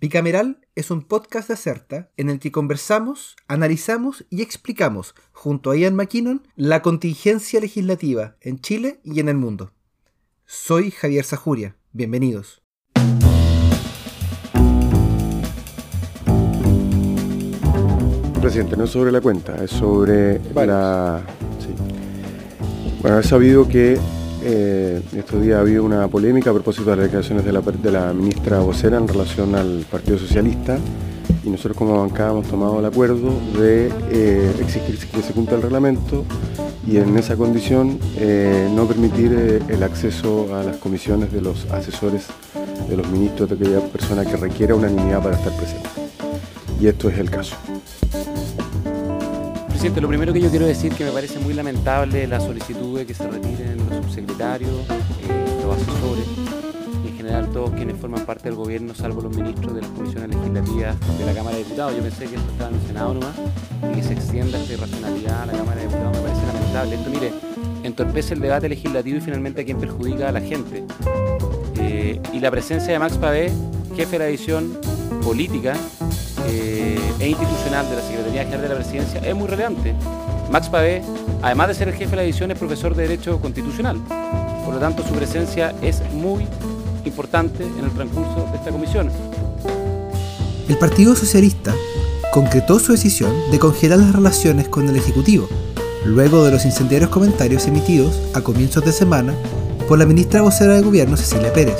Bicameral es un podcast de Acerta en el que conversamos, analizamos y explicamos, junto a Ian McKinnon, la contingencia legislativa en Chile y en el mundo. Soy Javier Sajuria. Bienvenidos. Presidente, no es sobre la cuenta, es sobre la... Sí. Bueno, he sabido que eh, estos días ha habido una polémica a propósito de las declaraciones de la, ministra vocera en relación al Partido Socialista y nosotros como bancada hemos tomado el acuerdo de eh, exigir que se cumpla el reglamento y en esa condición eh, no permitir el acceso a las comisiones de los asesores de los ministros de aquella persona que requiera unanimidad para estar presente. Y esto es el caso. Presidente, lo primero que yo quiero decir que me parece muy lamentable la solicitud de que se retiren los subsecretarios, eh, los asesores y en general todos quienes forman parte del gobierno, salvo los ministros de las comisiones legislativas de la Cámara de Diputados. Yo pensé que esto estaba en el Senado nomás y que se extienda esta irracionalidad a la Cámara de Diputados me parece lamentable. Esto, mire, entorpece el debate legislativo y finalmente a quien perjudica a la gente. Eh, y la presencia de Max Pavé, jefe de la edición política, eh, e institucional de la Secretaría General de la Presidencia es muy relevante. Max Pavé, además de ser el jefe de la edición, es profesor de Derecho Constitucional. Por lo tanto, su presencia es muy importante en el transcurso de esta comisión. El Partido Socialista concretó su decisión de congelar las relaciones con el Ejecutivo, luego de los incendiarios comentarios emitidos a comienzos de semana por la ministra vocera de Gobierno Cecilia Pérez,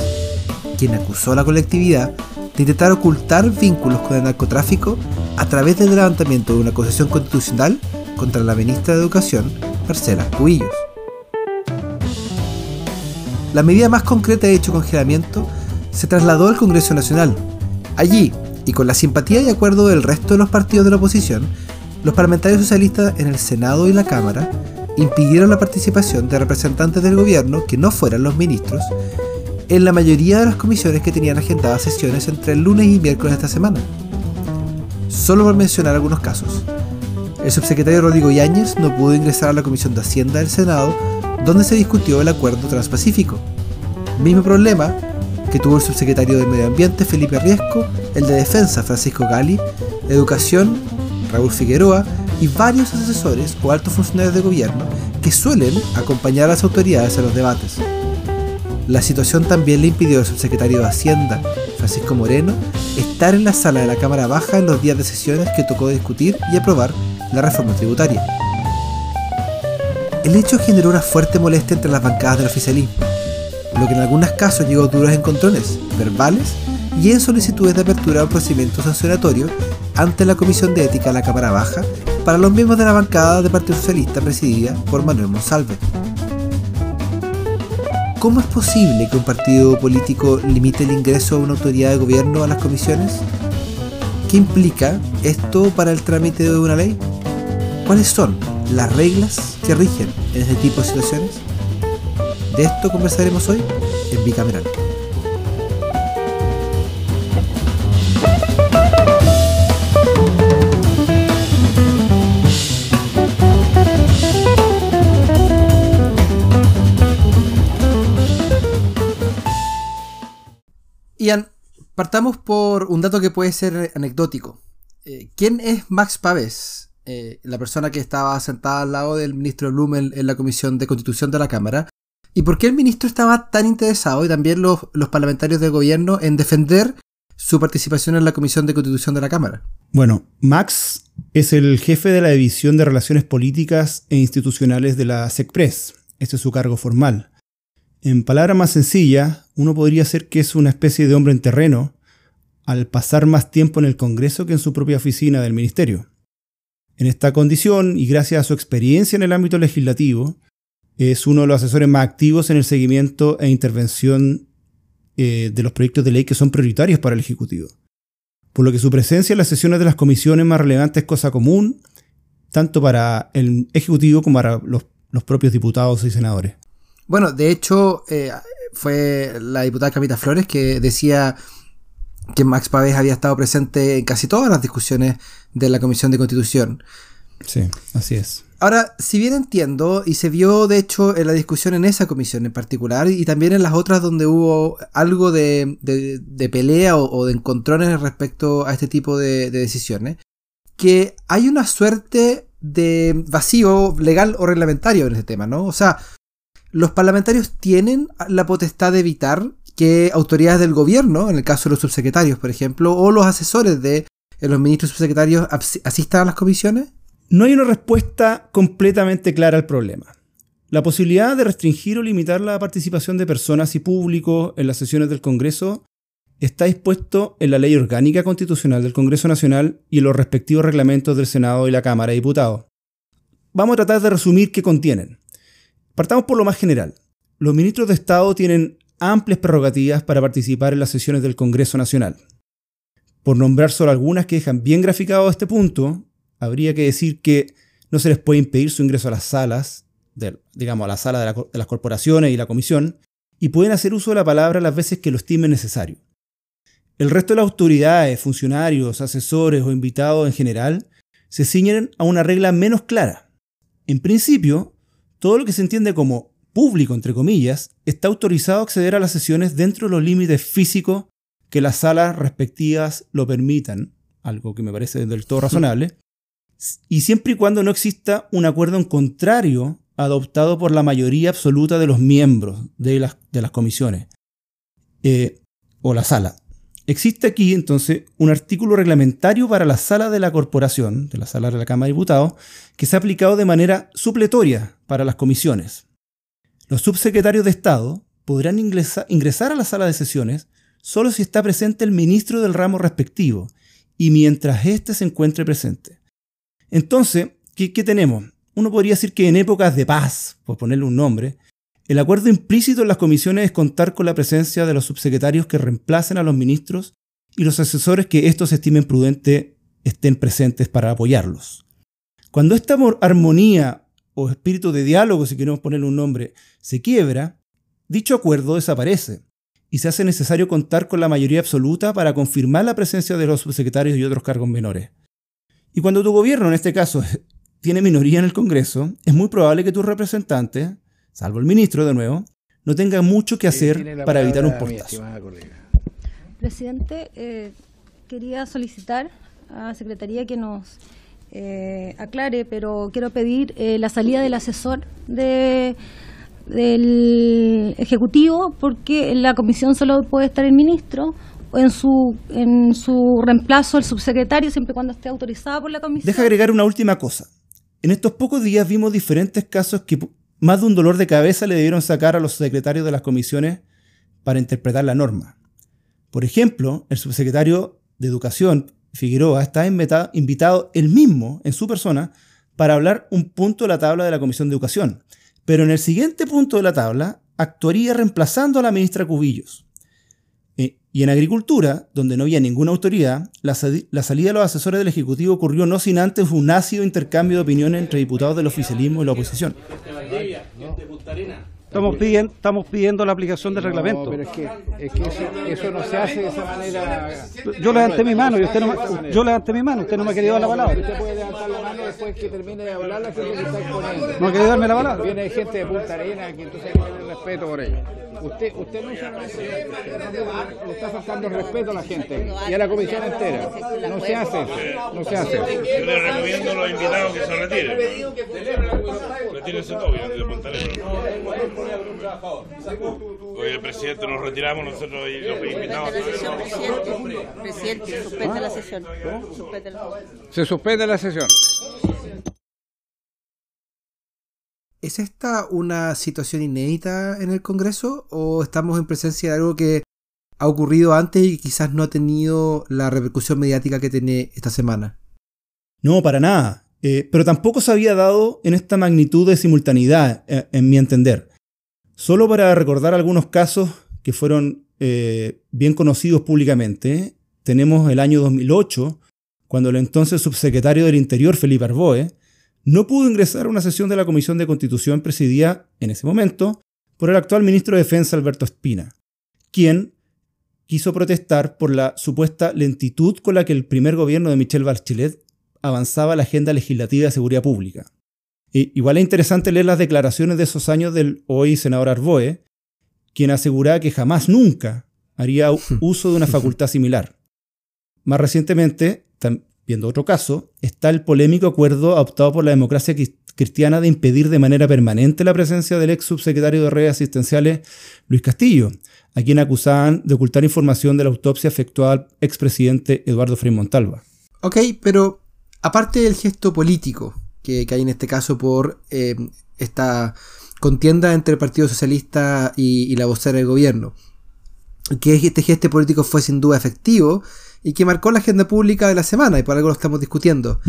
quien acusó a la colectividad de intentar ocultar vínculos con el narcotráfico a través del levantamiento de una acusación constitucional contra la ministra de Educación, Marcela Cubillos. La medida más concreta de dicho congelamiento se trasladó al Congreso Nacional. Allí, y con la simpatía y acuerdo del resto de los partidos de la oposición, los parlamentarios socialistas en el Senado y la Cámara impidieron la participación de representantes del gobierno que no fueran los ministros en la mayoría de las comisiones que tenían agendadas sesiones entre el lunes y miércoles de esta semana. Solo por mencionar algunos casos. El subsecretario Rodrigo Yáñez no pudo ingresar a la Comisión de Hacienda del Senado, donde se discutió el acuerdo transpacífico. Mismo problema que tuvo el subsecretario de Medio Ambiente Felipe Riesco, el de Defensa Francisco Gali, Educación Raúl Figueroa y varios asesores o altos funcionarios de gobierno que suelen acompañar a las autoridades a los debates. La situación también le impidió al subsecretario de Hacienda, Francisco Moreno, estar en la sala de la Cámara Baja en los días de sesiones que tocó discutir y aprobar la reforma tributaria. El hecho generó una fuerte molestia entre las bancadas del oficialismo, lo que en algunos casos llegó a duros encontrones verbales y en solicitudes de apertura de un procedimiento sancionatorio ante la Comisión de Ética de la Cámara Baja para los miembros de la bancada del Partido Socialista presidida por Manuel Monsalve. ¿Cómo es posible que un partido político limite el ingreso de una autoridad de gobierno a las comisiones? ¿Qué implica esto para el trámite de una ley? ¿Cuáles son las reglas que rigen en este tipo de situaciones? De esto conversaremos hoy en Bicameral. Ian, partamos por un dato que puede ser anecdótico. Eh, ¿Quién es Max Pavés? Eh, la persona que estaba sentada al lado del ministro Blumel en la Comisión de Constitución de la Cámara. ¿Y por qué el ministro estaba tan interesado y también los, los parlamentarios del gobierno en defender su participación en la Comisión de Constitución de la Cámara? Bueno, Max es el jefe de la División de Relaciones Políticas e Institucionales de la SECPRES. Este es su cargo formal. En palabras más sencillas, uno podría ser que es una especie de hombre en terreno al pasar más tiempo en el Congreso que en su propia oficina del Ministerio. En esta condición, y gracias a su experiencia en el ámbito legislativo, es uno de los asesores más activos en el seguimiento e intervención eh, de los proyectos de ley que son prioritarios para el Ejecutivo. Por lo que su presencia en las sesiones de las comisiones más relevantes es cosa común, tanto para el Ejecutivo como para los, los propios diputados y senadores. Bueno, de hecho, eh, fue la diputada Camita Flores que decía que Max Pavés había estado presente en casi todas las discusiones de la Comisión de Constitución. Sí, así es. Ahora, si bien entiendo, y se vio de hecho en la discusión en esa comisión en particular, y también en las otras donde hubo algo de, pelea o, de encontrones respecto a este tipo de, decisiones, que hay una suerte de vacío legal o reglamentario en este tema, ¿no? O sea, los parlamentarios tienen la potestad de evitar que autoridades del gobierno, en el caso de los subsecretarios, por ejemplo, o los asesores de los ministros subsecretarios asistan a las comisiones. No hay una respuesta completamente clara al problema. La posibilidad de restringir o limitar la participación de personas y público en las sesiones del Congreso está dispuesto en la Ley Orgánica Constitucional del Congreso Nacional y en los respectivos reglamentos del Senado y la Cámara de Diputados. Vamos a tratar de resumir qué contienen. Partamos por lo más general. Los ministros de Estado tienen amplias prerrogativas para participar en las sesiones del Congreso Nacional. Por nombrar solo algunas que dejan bien graficado este punto, habría que decir que no se les puede impedir su ingreso a las salas, digamos, a la sala de, de las corporaciones y la comisión, y pueden hacer uso de la palabra las veces que lo estimen necesario. El resto de las autoridades, funcionarios, asesores o invitados en general se ciñen a una regla menos clara. En principio, todo lo que se entiende como público, entre comillas, está autorizado a acceder a las sesiones dentro de los límites físicos que las salas respectivas lo permitan, algo que me parece del todo razonable, y siempre y cuando no exista un acuerdo en contrario adoptado por la mayoría absoluta de los miembros de las, de las comisiones eh, o la sala. Existe aquí entonces un artículo reglamentario para la sala de la corporación, de la sala de la Cámara de Diputados, que se ha aplicado de manera supletoria para las comisiones. Los subsecretarios de Estado podrán ingresar a la sala de sesiones solo si está presente el ministro del ramo respectivo y mientras éste se encuentre presente. Entonces, ¿qué, tenemos? Uno podría decir que en épocas de paz, por ponerle un nombre, el acuerdo implícito en las comisiones es contar con la presencia de los subsecretarios que reemplacen a los ministros y los asesores que estos estimen prudente estén presentes para apoyarlos. Cuando esta armonía o espíritu de diálogo, si queremos ponerle un nombre, se quiebra, dicho acuerdo desaparece y se hace necesario contar con la mayoría absoluta para confirmar la presencia de los subsecretarios y otros cargos menores. Y cuando tu gobierno, en este caso, tiene minoría en el Congreso, es muy probable que tu representante, salvo el ministro de nuevo, no tenga mucho que hacer para evitar un portazo. Presidente, eh, quería solicitar a la Secretaría que nos eh, aclare, pero quiero pedir eh, la salida del asesor de, del Ejecutivo, porque en la comisión solo puede estar el ministro en su, en su reemplazo el subsecretario, siempre cuando esté autorizado por la comisión. Deja agregar una última cosa. En estos pocos días vimos diferentes casos que más de un dolor de cabeza le debieron sacar a los secretarios de las comisiones para interpretar la norma. Por ejemplo, el subsecretario de Educación, Figueroa, está invitado él mismo, en su persona, para hablar un punto de la tabla de la Comisión de Educación. Pero en el siguiente punto de la tabla actuaría reemplazando a la ministra Cubillos. Y en agricultura, donde no había ninguna autoridad, la, salida de los asesores del Ejecutivo ocurrió no sin antes un ácido intercambio de opiniones entre diputados del oficialismo y la oposición. Estamos pidiendo, estamos pidiendo la aplicación del reglamento. Pero es que, es que eso, no se hace de esa manera. Yo levanté mi mano y usted no me, yo levanté mi mano, usted no me ha querido dar la palabra. La después que termine de hablar la gente que está exponiendo. No querido darme la palabra. Viene gente de Punta Arena que entonces hay que tener respeto por ellos. Usted, usted no se le está faltando el respeto a la gente y a la comisión entera. No se hace, no se hace. Yo le recomiendo a los invitados que se retiren. Retírense todos, de Punta Arena. Oye, el presidente, nos retiramos nosotros y los invitamos. Presidente, presidente, suspende la sesión. Se suspende la sesión. ¿Es esta una situación inédita en el Congreso o estamos en presencia de algo que ha ocurrido antes y quizás no ha tenido la repercusión mediática que tiene esta semana? No, para nada. Eh, pero tampoco se había dado en esta magnitud de simultaneidad, eh, en mi entender. Solo para recordar algunos casos que fueron eh, bien conocidos públicamente, tenemos el año 2008, cuando el entonces subsecretario del Interior, Felipe Arboe, no pudo ingresar a una sesión de la Comisión de Constitución presidida en ese momento por el actual ministro de Defensa, Alberto Espina, quien quiso protestar por la supuesta lentitud con la que el primer gobierno de Michelle Bachelet avanzaba la agenda legislativa de seguridad pública. igual es interesante leer las declaraciones de esos años del hoy senador Arboe, quien aseguraba que jamás, nunca haría uso de una facultad similar. Más recientemente, viendo otro caso, está el polémico acuerdo adoptado por la democracia cristiana de impedir de manera permanente la presencia del ex subsecretario de redes asistenciales Luis Castillo, a quien acusaban de ocultar información de la autopsia efectuada al expresidente Eduardo Frei Montalva. Ok, pero aparte del gesto político que, hay en este caso por eh, esta contienda entre el Partido Socialista y, la vocera del gobierno, que este gesto político fue sin duda efectivo y que marcó la agenda pública de la semana y por algo lo estamos discutiendo.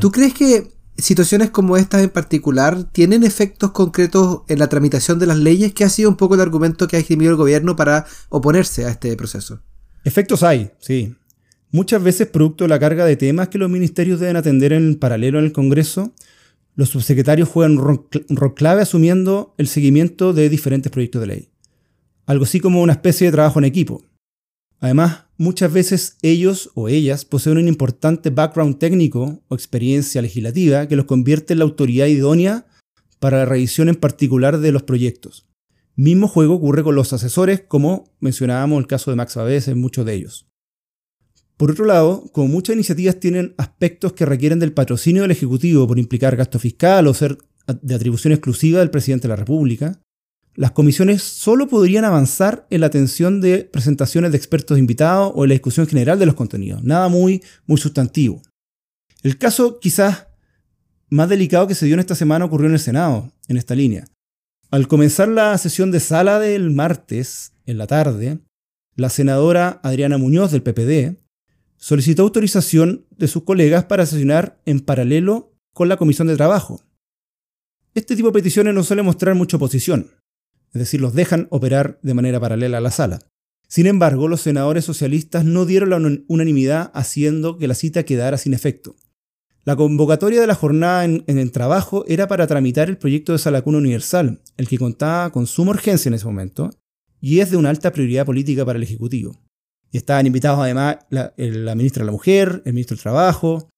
¿Tú crees que situaciones como estas en particular tienen efectos concretos en la tramitación de las leyes? que ha sido un poco el argumento que ha esgrimido el gobierno para oponerse a este proceso? Efectos hay, sí. Muchas veces producto de la carga de temas que los ministerios deben atender en paralelo en el Congreso, los subsecretarios juegan un rol clave asumiendo el seguimiento de diferentes proyectos de ley. Algo así como una especie de trabajo en equipo. Además, muchas veces ellos o ellas poseen un importante background técnico o experiencia legislativa que los convierte en la autoridad idónea para la revisión en particular de los proyectos. Mismo juego ocurre con los asesores, como mencionábamos el caso de Max Babés en muchos de ellos. Por otro lado, como muchas iniciativas tienen aspectos que requieren del patrocinio del Ejecutivo por implicar gasto fiscal o ser de atribución exclusiva del presidente de la República, las comisiones solo podrían avanzar en la atención de presentaciones de expertos invitados o en la discusión general de los contenidos, nada muy, muy sustantivo. El caso quizás más delicado que se dio en esta semana ocurrió en el Senado, en esta línea. Al comenzar la sesión de sala del martes, en la tarde, la senadora Adriana Muñoz del PPD solicitó autorización de sus colegas para sesionar en paralelo con la Comisión de Trabajo. Este tipo de peticiones no suele mostrar mucha oposición, es decir, los dejan operar de manera paralela a la sala. Sin embargo, los senadores socialistas no dieron la unanimidad haciendo que la cita quedara sin efecto. La convocatoria de la jornada en, el trabajo era para tramitar el proyecto de sala cuna universal, el que contaba con suma urgencia en ese momento, y es de una alta prioridad política para el Ejecutivo. Y estaban invitados además la, la ministra de la Mujer, el ministro del Trabajo,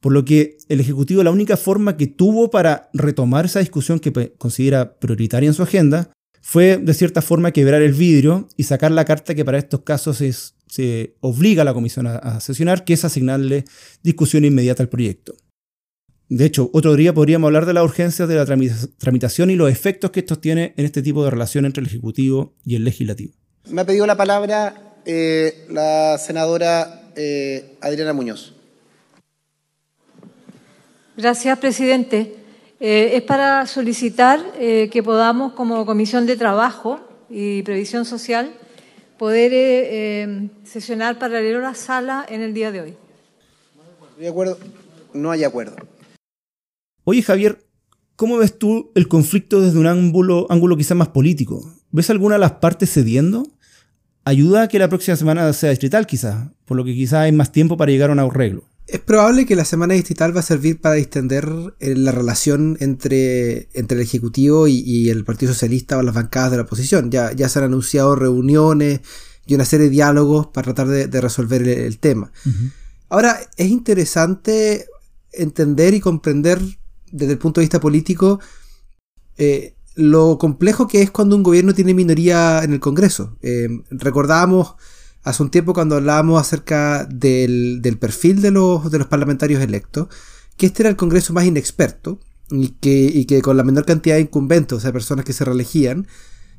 por lo que el Ejecutivo la única forma que tuvo para retomar esa discusión que considera prioritaria en su agenda fue de cierta forma quebrar el vidrio y sacar la carta que para estos casos se obliga a la comisión a, sesionar, que es asignarle discusión inmediata al proyecto. De hecho, otro día podríamos hablar de la urgencia de la tramitación y los efectos que esto tiene en este tipo de relación entre el Ejecutivo y el Legislativo. Me ha pedido la palabra eh, la senadora eh, Adriana Muñoz. Gracias, presidente. Eh, es para solicitar eh, que podamos, como Comisión de Trabajo y Previsión Social, poder eh, sesionar paralelo a la sala en el día de hoy. De acuerdo. No hay acuerdo. Oye, Javier, ¿cómo ves tú el conflicto desde un ángulo, ángulo quizás más político? ¿Ves alguna de las partes cediendo? ¿Ayuda a que la próxima semana sea distrital quizás? Por lo que quizás hay más tiempo para llegar a un arreglo. Es probable que la semana distrital va a servir para distender eh, la relación entre, entre el Ejecutivo y, el Partido Socialista o las bancadas de la oposición. Ya, ya se han anunciado reuniones y una serie de diálogos para tratar de, resolver el, tema. Ahora, es interesante entender y comprender desde el punto de vista político eh, lo complejo que es cuando un gobierno tiene minoría en el Congreso. Eh, recordábamos hace un tiempo cuando hablábamos acerca del, perfil de los, de los parlamentarios electos, que este era el Congreso más inexperto y que, con la menor cantidad de incumbentes, o sea, personas que se reelegían,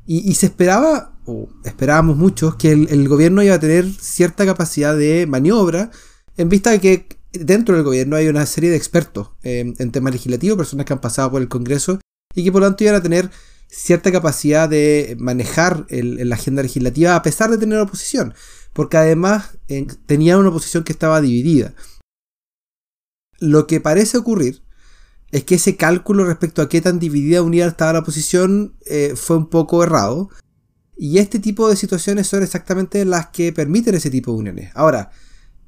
y, se esperaba, o esperábamos muchos, que el, gobierno iba a tener cierta capacidad de maniobra en vista de que dentro del gobierno hay una serie de expertos en temas legislativos, personas que han pasado por el Congreso y que por lo tanto iban a tener cierta capacidad de manejar la agenda legislativa a pesar de tener oposición porque además eh, tenía una oposición que estaba dividida. Lo que parece ocurrir es que ese cálculo respecto a qué tan dividida unida estaba la oposición eh, fue un poco errado. Y este tipo de situaciones son exactamente las que permiten ese tipo de uniones. Ahora,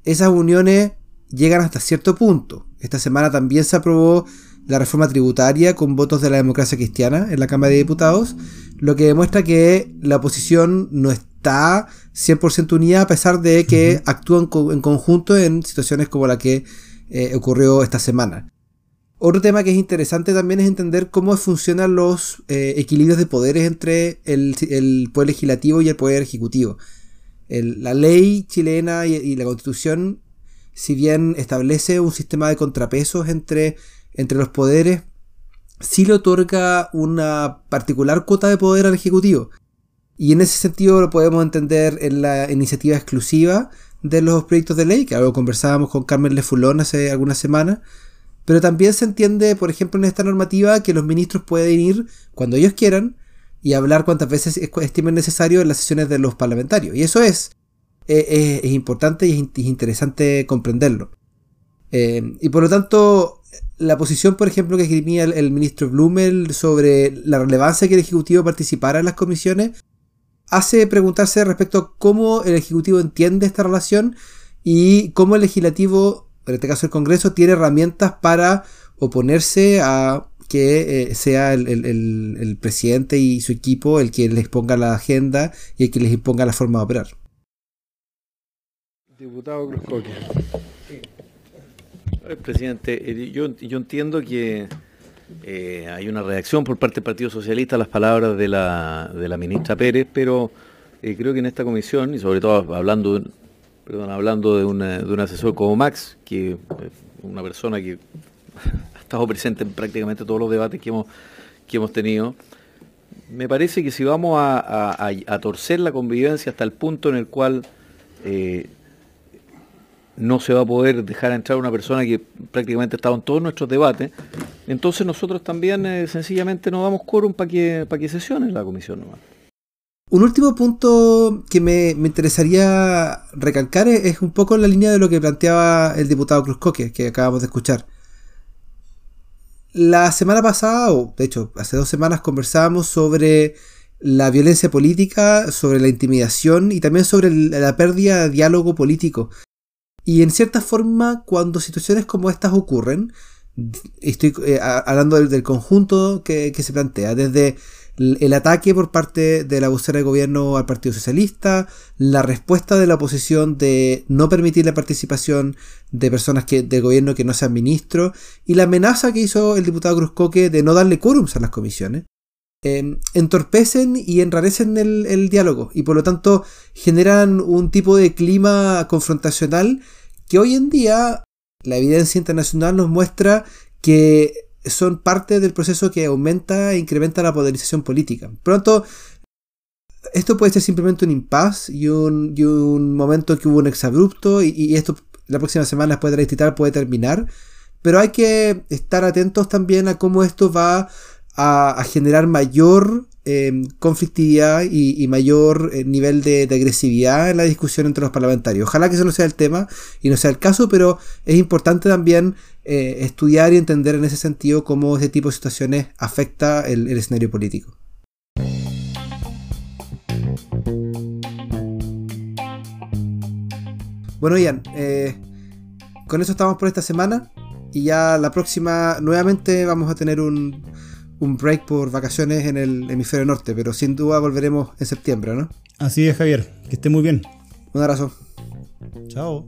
esas uniones llegan hasta cierto punto. Esta semana también se aprobó la reforma tributaria con votos de la democracia cristiana en la Cámara de Diputados, lo que demuestra que la oposición no está 100% unida a pesar de que actúan en conjunto en situaciones como la que eh, ocurrió esta semana. Otro tema que es interesante también es entender cómo funcionan los eh, equilibrios de poderes entre el, poder legislativo y el poder ejecutivo. la ley chilena y, la constitución, si bien establece un sistema de contrapesos entre, entre los poderes, sí le otorga una particular cuota de poder al ejecutivo. Y en ese sentido lo podemos entender en la iniciativa exclusiva de los proyectos de ley, que algo conversábamos con Carmen Lefulón hace algunas semanas, pero también se entiende, por ejemplo, en esta normativa que los ministros pueden ir cuando ellos quieran y hablar cuantas veces estimen necesario en las sesiones de los parlamentarios. Y eso es, eh, es, importante y es, interesante comprenderlo. Eh, y por lo tanto, la posición, por ejemplo, que escribía el, ministro Blumel sobre la relevancia que el Ejecutivo participara en las comisiones, hace preguntarse respecto a cómo el Ejecutivo entiende esta relación y cómo el Legislativo en este caso el Congreso, tiene herramientas para oponerse a que eh, sea el, presidente y su equipo el que les ponga la agenda y el que les imponga la forma de operar. Diputado Cruz Presidente, eh, yo, entiendo que eh, hay una reacción por parte del Partido Socialista a las palabras de la, ministra Pérez, pero creo que en esta comisión, y sobre todo hablando hablando de, un asesor como Max, que es una persona que ha estado presente en prácticamente todos los debates que hemos, que hemos tenido, me parece que si vamos a, torcer la convivencia hasta el punto en el cual eh, no se va a poder dejar entrar una persona que prácticamente ha estado en todos nuestros debates, entonces nosotros también eh, sencillamente no damos quórum para que, que sesione la comisión nomás. Un último punto que me, interesaría recalcar es, un poco en la línea de lo que planteaba el diputado Cruz Coque, que acabamos de escuchar. La semana pasada, o de hecho hace dos semanas, conversábamos sobre la violencia política, sobre la intimidación y también sobre la pérdida de diálogo político. Y en cierta forma, cuando situaciones como estas ocurren, estoy eh, hablando del, conjunto que, se plantea, desde el ataque por parte de la vocera de gobierno al Partido Socialista, la respuesta de la oposición de no permitir la participación de personas que, del gobierno que no sean ministros, y la amenaza que hizo el diputado Cruzcoque de no darle quórums a las comisiones, em, entorpecen y enrarecen el, el diálogo, y por lo tanto generan un tipo de clima confrontacional que hoy en día la evidencia internacional nos muestra que son parte del proceso que aumenta e incrementa la polarización política. Pronto, esto puede ser simplemente un impasse y un, momento que hubo un exabrupto y, esto la próxima semana después de la puede terminar. Pero hay que estar atentos también a cómo esto va a, generar mayor em, conflictividad y, mayor eh, nivel de, agresividad en la discusión entre los parlamentarios. Ojalá que eso no sea el tema y no sea el caso, pero es importante también eh, estudiar y entender en ese sentido cómo ese tipo de situaciones afecta el, escenario político. Bueno, Ian, eh, con eso estamos por esta semana y ya la próxima nuevamente vamos a tener un, un break por vacaciones en el hemisferio norte, pero sin duda volveremos en septiembre, ¿no? Así es, Javier. Que esté muy bien. Un abrazo. Chao.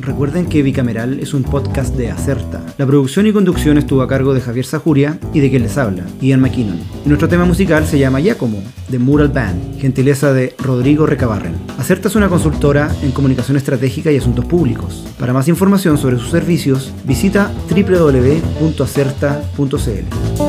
Recuerden que Bicameral es un podcast de Acerta. La producción y conducción estuvo a cargo de Javier Sajuria y de quien les habla, Ian McKinnon. Y nuestro tema musical se llama Giacomo, de Mural Band, gentileza de Rodrigo Recabarren. Acerta es una consultora en comunicación estratégica y asuntos públicos. Para más información sobre sus servicios, visita www.acerta.cl.